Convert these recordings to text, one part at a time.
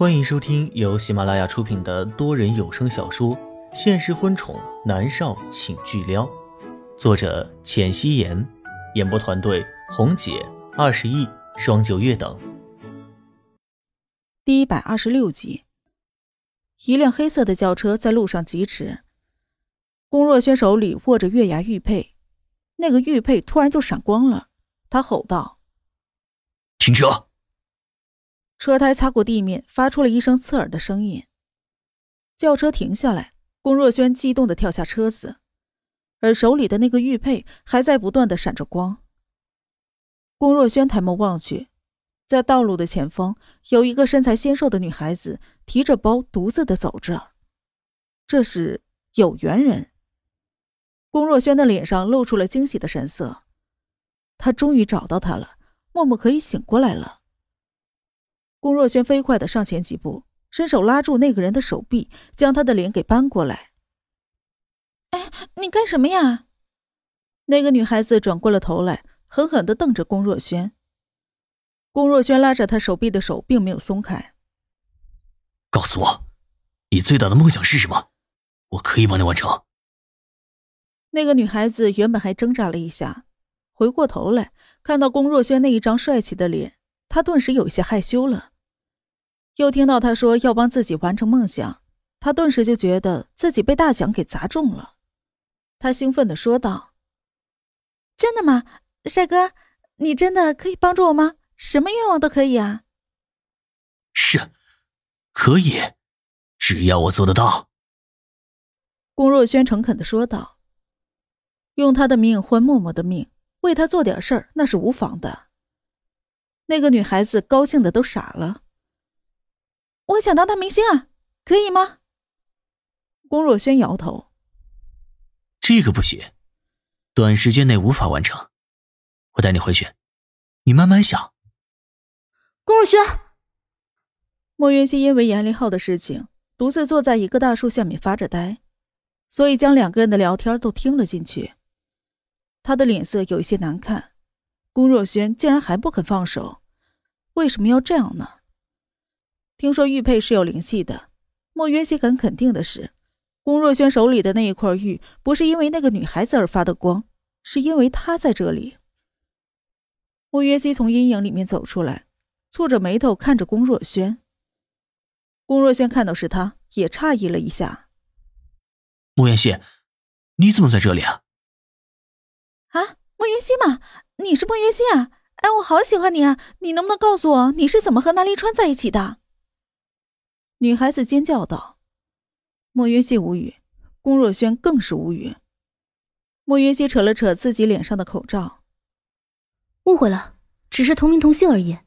欢迎收听由喜马拉雅出品的多人有声小说《现实婚宠男少请巨撩》，作者：浅汐颜，演播团队：红姐、二十亿、双九月等。第一百二十六集，一辆黑色的轿车在路上疾驰，龚若轩手里握着月牙玉佩，那个玉佩突然就闪光了，他吼道：“停车！”车胎擦过地面，发出了一声刺耳的声音。轿车停下来，龚若轩激动的跳下车子，而手里的那个玉佩还在不断的闪着光。龚若轩抬眸望去，在道路的前方有一个身材纤瘦的女孩子提着包独自的走着，这是有缘人。龚若轩的脸上露出了惊喜的神色，他终于找到她了，默默可以醒过来了。龚若轩飞快的上前几步，伸手拉住那个人的手臂，将他的脸给扳过来。哎，你干什么呀？那个女孩子转过了头来，狠狠的瞪着龚若轩。龚若轩拉着他手臂的手并没有松开。告诉我，你最大的梦想是什么？我可以帮你完成。那个女孩子原本还挣扎了一下，回过头来看到龚若轩那一张帅气的脸，她顿时有些害羞了。又听到他说要帮自己完成梦想，他顿时就觉得自己被大奖给砸中了。他兴奋的说道：“真的吗，帅哥？你真的可以帮助我吗？什么愿望都可以啊。”“是，可以，只要我做得到。”龚若轩诚恳的说道：“用他的命换默默的命，为他做点事儿，那是无妨的。”那个女孩子高兴的都傻了。我想当大明星啊，可以吗？龚若轩摇头，这个不行，短时间内无法完成。我带你回去，你慢慢想。龚若轩，莫云熙因为严凌浩的事情，独自坐在一个大树下面发着呆，所以将两个人的聊天都听了进去。他的脸色有一些难看，龚若轩竟然还不肯放手，为什么要这样呢？听说玉佩是有灵气的，莫渊熙很肯定的是，龚若轩手里的那一块玉不是因为那个女孩子而发的光，是因为她在这里。莫渊熙从阴影里面走出来，蹙着眉头看着龚若轩。龚若轩看到是他，也诧异了一下。莫渊熙，你怎么在这里啊？啊，莫渊熙吗？你是莫渊熙啊？哎，我好喜欢你啊！你能不能告诉我，你是怎么和南离川在一起的？女孩子尖叫道：“莫云熙无语，龚若轩更是无语。”莫云熙扯了扯自己脸上的口罩，误会了，只是同名同姓而已。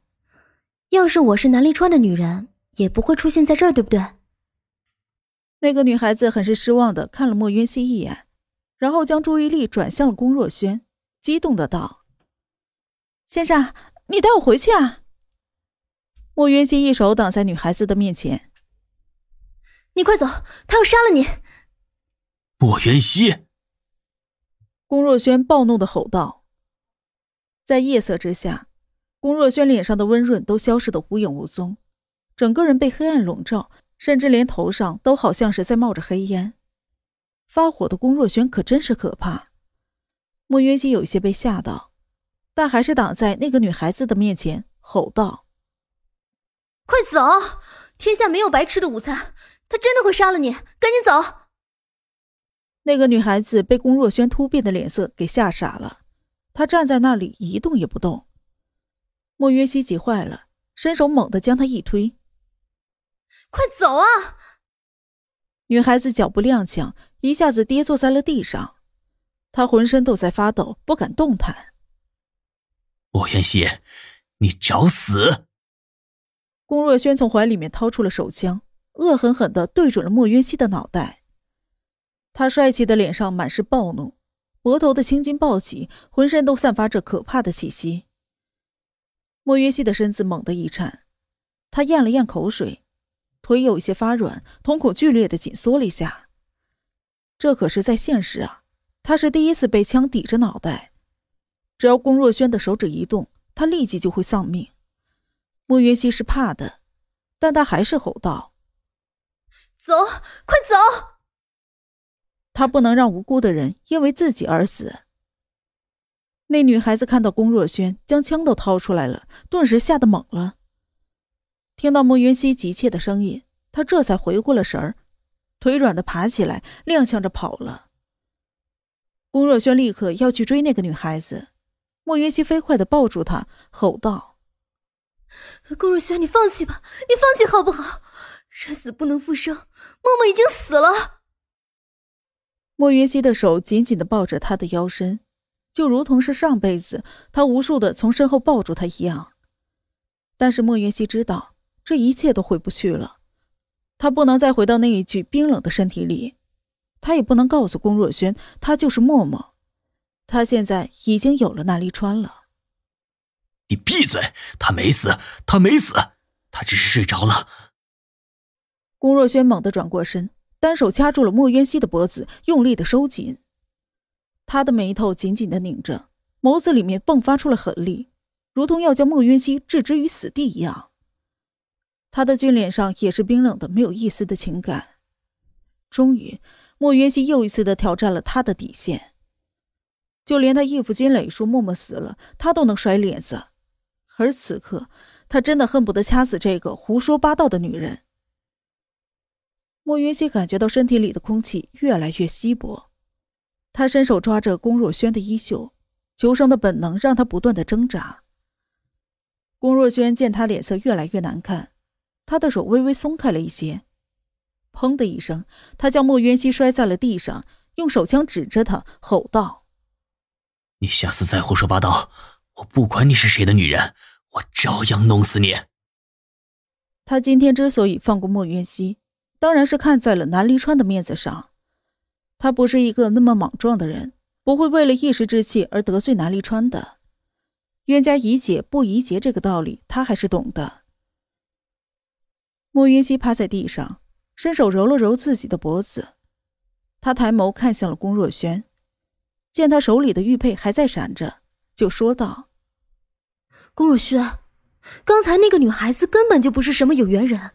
要是我是南立川的女人，也不会出现在这儿，对不对？那个女孩子很是失望的看了莫云熙一眼，然后将注意力转向了龚若轩，激动的道：“先生，你带我回去啊！”莫云熙一手挡在女孩子的面前。你快走，他要杀了你！莫元熙，龚若轩暴怒的吼道。在夜色之下，龚若轩脸上的温润都消失的无影无踪，整个人被黑暗笼罩，甚至连头上都好像是在冒着黑烟。发火的龚若轩可真是可怕。莫元熙有些被吓到，但还是挡在那个女孩子的面前，吼道：“快走！天下没有白吃的午餐。”他真的会杀了你，赶紧走！那个女孩子被龚若轩突变的脸色给吓傻了，她站在那里一动也不动。莫约西急坏了，伸手猛地将她一推：“快走啊！”女孩子脚步踉跄，一下子跌坐在了地上，她浑身都在发抖，不敢动弹。莫渊熙，你找死！龚若轩从怀里面掏出了手枪。恶狠狠的对准了莫渊熙的脑袋，他帅气的脸上满是暴怒，额头的青筋暴起，浑身都散发着可怕的气息。莫渊熙的身子猛地一颤，他咽了咽口水，腿有一些发软，瞳孔剧烈的紧缩了一下。这可是在现实啊，他是第一次被枪抵着脑袋，只要龚若轩的手指一动，他立即就会丧命。莫云溪是怕的。但他还是吼道：“走，快走！”他不能让无辜的人因为自己而死。那女孩子看到龚若轩将枪都掏出来了，顿时吓得懵了。听到莫云熙急切的声音，她这才回过了神儿，腿软的爬起来，踉跄着跑了。龚若轩立刻要去追那个女孩子，莫云熙飞快的抱住她，吼道：“龚若轩，你放弃吧，你放弃好不好？人死不能复生，默默已经死了。”莫云熙的手紧紧的抱着他的腰身，就如同是上辈子他无数的从身后抱住他一样。但是莫云熙知道，这一切都回不去了，他不能再回到那一具冰冷的身体里，他也不能告诉龚若轩他就是默默，他现在已经有了那离川了。你闭嘴！他没死，他没死，他只是睡着了。龚若轩猛地转过身。单手掐住了莫渊熙的脖子，用力的收紧。他的眉头紧紧的拧着，眸子里面迸发出了狠厉，如同要将莫渊熙置之于死地一样。他的俊脸上也是冰冷的，没有一丝的情感。终于，莫渊熙又一次的挑战了他的底线。就连他义父金磊说默默死了，他都能甩脸子，而此刻，他真的恨不得掐死这个胡说八道的女人。莫云熙感觉到身体里的空气越来越稀薄，他伸手抓着龚若轩的衣袖，求生的本能让他不断的挣扎。龚若轩见他脸色越来越难看，他的手微微松开了一些，砰的一声，他将莫云熙摔在了地上，用手枪指着他，吼道：“你下次再胡说八道，我不管你是谁的女人，我照样弄死你。”他今天之所以放过莫云熙。当然是看在了南离川的面子上，他不是一个那么莽撞的人，不会为了一时之气而得罪南离川的。冤家宜解不宜结这个道理，他还是懂的。莫云熙趴在地上，伸手揉了揉自己的脖子，他抬眸看向了龚若轩，见他手里的玉佩还在闪着，就说道：“龚若轩，刚才那个女孩子根本就不是什么有缘人，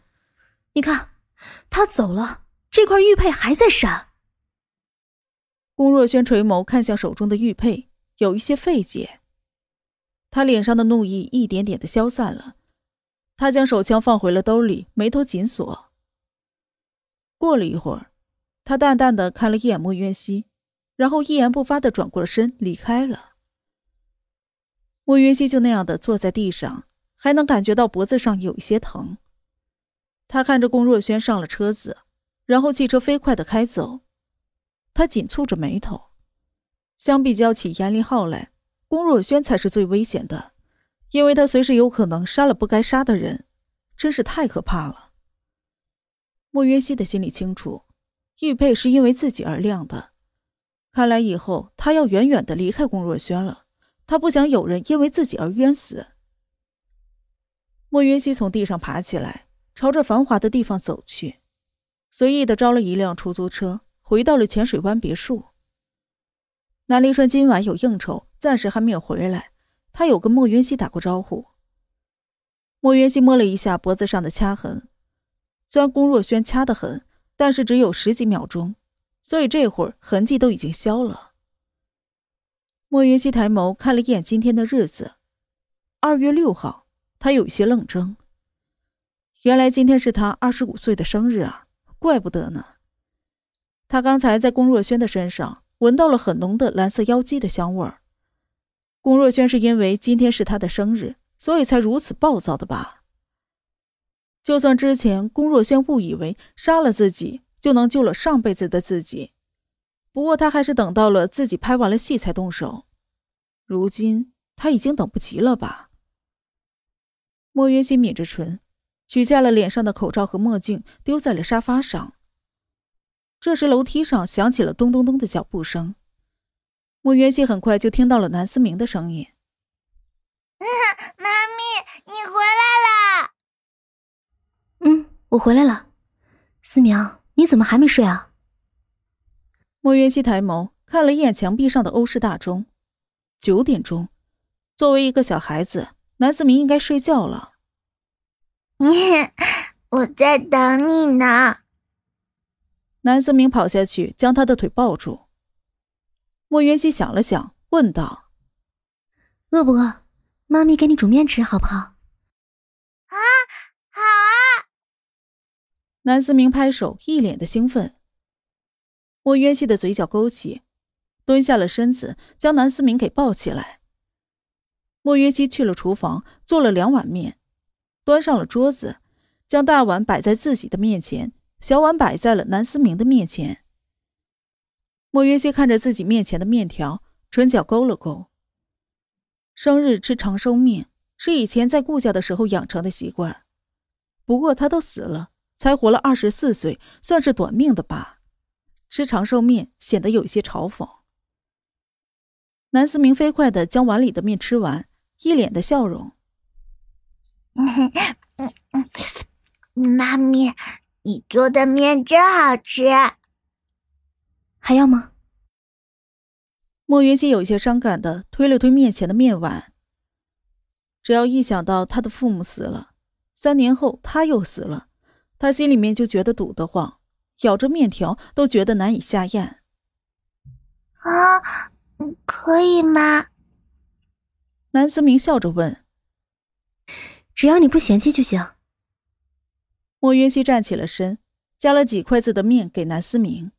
你看。”他走了，这块玉佩还在闪。龚若轩垂眸看向手中的玉佩，有一些费解。他脸上的怒意一点点的消散了，他将手枪放回了兜里，眉头紧锁。过了一会儿，他淡淡的看了一眼莫渊熙，然后一言不发的转过了身离开了。莫渊熙就那样的坐在地上，还能感觉到脖子上有一些疼。他看着龚若轩上了车子，然后汽车飞快的开走，他紧蹙着眉头。相比较起严立浩来，龚若轩才是最危险的，因为他随时有可能杀了不该杀的人，真是太可怕了。莫云熙的心里清楚，玉佩是因为自己而亮的，看来以后他要远远的离开龚若轩了。他不想有人因为自己而冤死。莫云熙从地上爬起来。朝着繁华的地方走去，随意的招了一辆出租车，回到了浅水湾别墅。南临川今晚有应酬，暂时还没有回来。他有跟莫云熙打过招呼。莫云熙摸了一下脖子上的掐痕，虽然龚若轩掐得很，但是只有十几秒钟，所以这会儿痕迹都已经消了。莫云熙抬眸看了一眼今天的日子，二月六号，他有些愣怔。原来今天是他二十五岁的生日啊，怪不得呢。他刚才在龚若轩的身上闻到了很浓的蓝色妖姬的香味儿。龚若轩是因为今天是他的生日，所以才如此暴躁的吧？就算之前龚若轩误以为杀了自己就能救了上辈子的自己，不过他还是等到了自己拍完了戏才动手。如今他已经等不及了吧？莫云熙抿着唇。取下了脸上的口罩和墨镜，丢在了沙发上。这时，楼梯上响起了咚咚咚的脚步声。莫元熙很快就听到了南思明的声音：“妈咪，你回来了。”“嗯，我回来了。”“思明，你怎么还没睡啊？”莫元熙抬眸看了一眼墙壁上的欧式大钟，九点钟。作为一个小孩子，南思明应该睡觉了。你在等你呢。南思明跑下去，将他的腿抱住。莫元熙想了想，问道：“饿不饿？妈咪给你煮面吃，好不好？”“啊，好啊！”南思明拍手，一脸的兴奋。莫渊熙的嘴角勾起，蹲下了身子，将南思明给抱起来。莫渊熙去了厨房，做了两碗面，端上了桌子，将大碗摆在自己的面前。小碗摆在了南思明的面前。莫云熙看着自己面前的面条，唇角勾了勾。生日吃长寿面是以前在顾家的时候养成的习惯，不过他都死了，才活了二十四岁，算是短命的吧。吃长寿面显得有些嘲讽。南思明飞快的将碗里的面吃完，一脸的笑容。妈咪。你做的面真好吃，还要吗？莫云熙有些伤感的推了推面前的面碗。只要一想到他的父母死了，三年后他又死了，他心里面就觉得堵得慌，咬着面条都觉得难以下咽。啊，可以吗？南思明笑着问：“只要你不嫌弃就行。”莫云溪站起了身，夹了几筷子的面给南思明。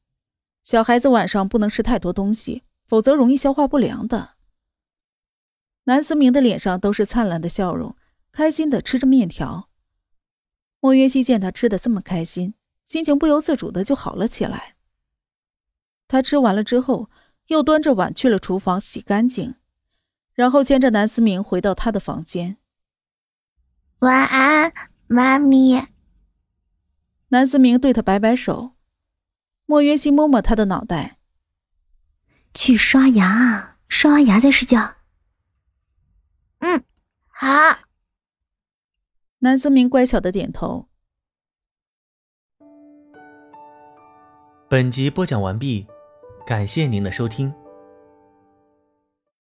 小孩子晚上不能吃太多东西，否则容易消化不良的。南思明的脸上都是灿烂的笑容，开心的吃着面条。莫云溪见他吃的这么开心，心情不由自主的就好了起来。他吃完了之后，又端着碗去了厨房洗干净，然后牵着南思明回到他的房间。晚安，妈咪。南思明对他摆摆手，莫云熙摸摸他的脑袋，去刷牙，刷完牙再睡觉。嗯，好。南思明乖巧的点头。本集播讲完毕，感谢您的收听。